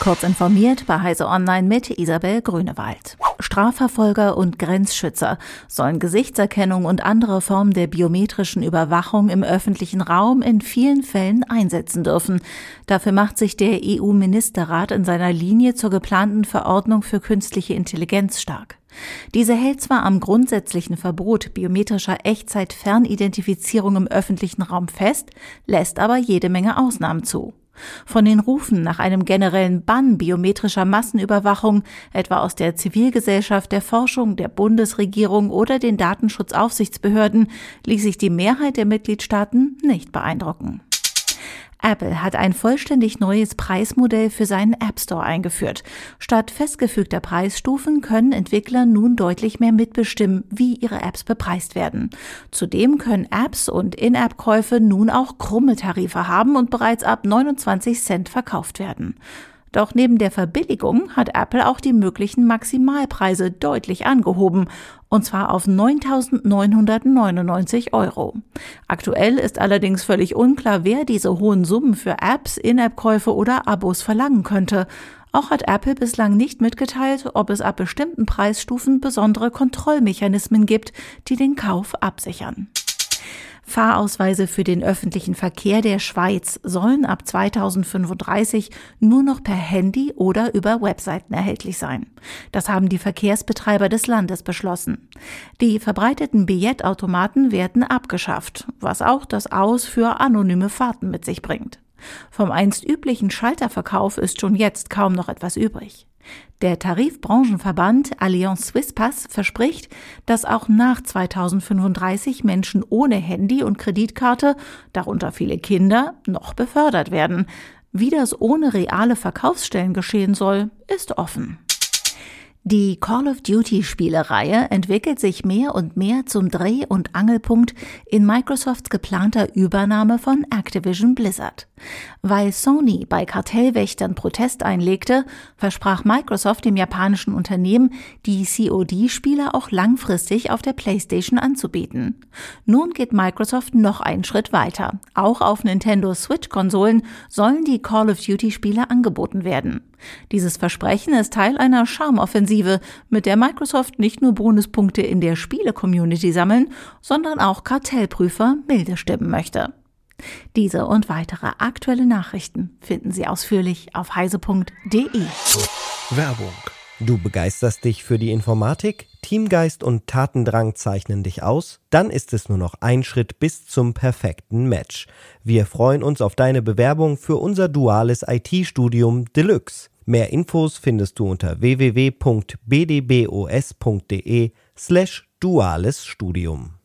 Kurz informiert bei Heise Online mit Isabel Grünewald. Strafverfolger und Grenzschützer sollen Gesichtserkennung und andere Formen der biometrischen Überwachung im öffentlichen Raum in vielen Fällen einsetzen dürfen. Dafür macht sich der EU-Ministerrat in seiner Linie zur geplanten Verordnung für künstliche Intelligenz stark. Diese hält zwar am grundsätzlichen Verbot biometrischer Echtzeit-Fernidentifizierung im öffentlichen Raum fest, lässt aber jede Menge Ausnahmen zu. Von den Rufen nach einem generellen Bann biometrischer Massenüberwachung, etwa aus der Zivilgesellschaft, der Forschung, der Bundesregierung oder den Datenschutzaufsichtsbehörden, ließ sich die Mehrheit der Mitgliedstaaten nicht beeindrucken. Apple hat ein vollständig neues Preismodell für seinen App Store eingeführt. Statt festgefügter Preisstufen können Entwickler nun deutlich mehr mitbestimmen, wie ihre Apps bepreist werden. Zudem können Apps und In-App-Käufe nun auch krumme Tarife haben und bereits ab 29 Cent verkauft werden. Doch neben der Verbilligung hat Apple auch die möglichen Maximalpreise deutlich angehoben, und zwar auf 9.999 Euro. Aktuell ist allerdings völlig unklar, wer diese hohen Summen für Apps, In-App-Käufe oder Abos verlangen könnte. Auch hat Apple bislang nicht mitgeteilt, ob es ab bestimmten Preisstufen besondere Kontrollmechanismen gibt, die den Kauf absichern. Fahrausweise für den öffentlichen Verkehr der Schweiz sollen ab 2035 nur noch per Handy oder über Webseiten erhältlich sein. Das haben die Verkehrsbetreiber des Landes beschlossen. Die verbreiteten Billettautomaten werden abgeschafft, was auch das Aus für anonyme Fahrten mit sich bringt. Vom einst üblichen Schalterverkauf ist schon jetzt kaum noch etwas übrig. Der Tarifbranchenverband Allianz Swisspass verspricht, dass auch nach 2035 Menschen ohne Handy und Kreditkarte, darunter viele Kinder, noch befördert werden. Wie das ohne reale Verkaufsstellen geschehen soll, ist offen. Die Call of Duty Spielereihe entwickelt sich mehr und mehr zum Dreh- und Angelpunkt in Microsofts geplanter Übernahme von Activision Blizzard. Weil Sony bei Kartellwächtern Protest einlegte, versprach Microsoft dem japanischen Unternehmen, die COD-Spiele auch langfristig auf der PlayStation anzubieten. Nun geht Microsoft noch einen Schritt weiter. Auch auf Nintendo Switch-Konsolen sollen die Call of Duty-Spiele angeboten werden. Dieses Versprechen ist Teil einer Charmoffensive, mit der Microsoft nicht nur Bonuspunkte in der Spiele-Community sammeln, sondern auch Kartellprüfer milde stimmen möchte. Diese und weitere aktuelle Nachrichten finden Sie ausführlich auf heise.de. Werbung. Du begeisterst dich für die Informatik? Teamgeist und Tatendrang zeichnen dich aus? Dann ist es nur noch ein Schritt bis zum perfekten Match. Wir freuen uns auf deine Bewerbung für unser duales IT-Studium Deluxe. Mehr Infos findest du unter www.bdbos.de slash duales Studium.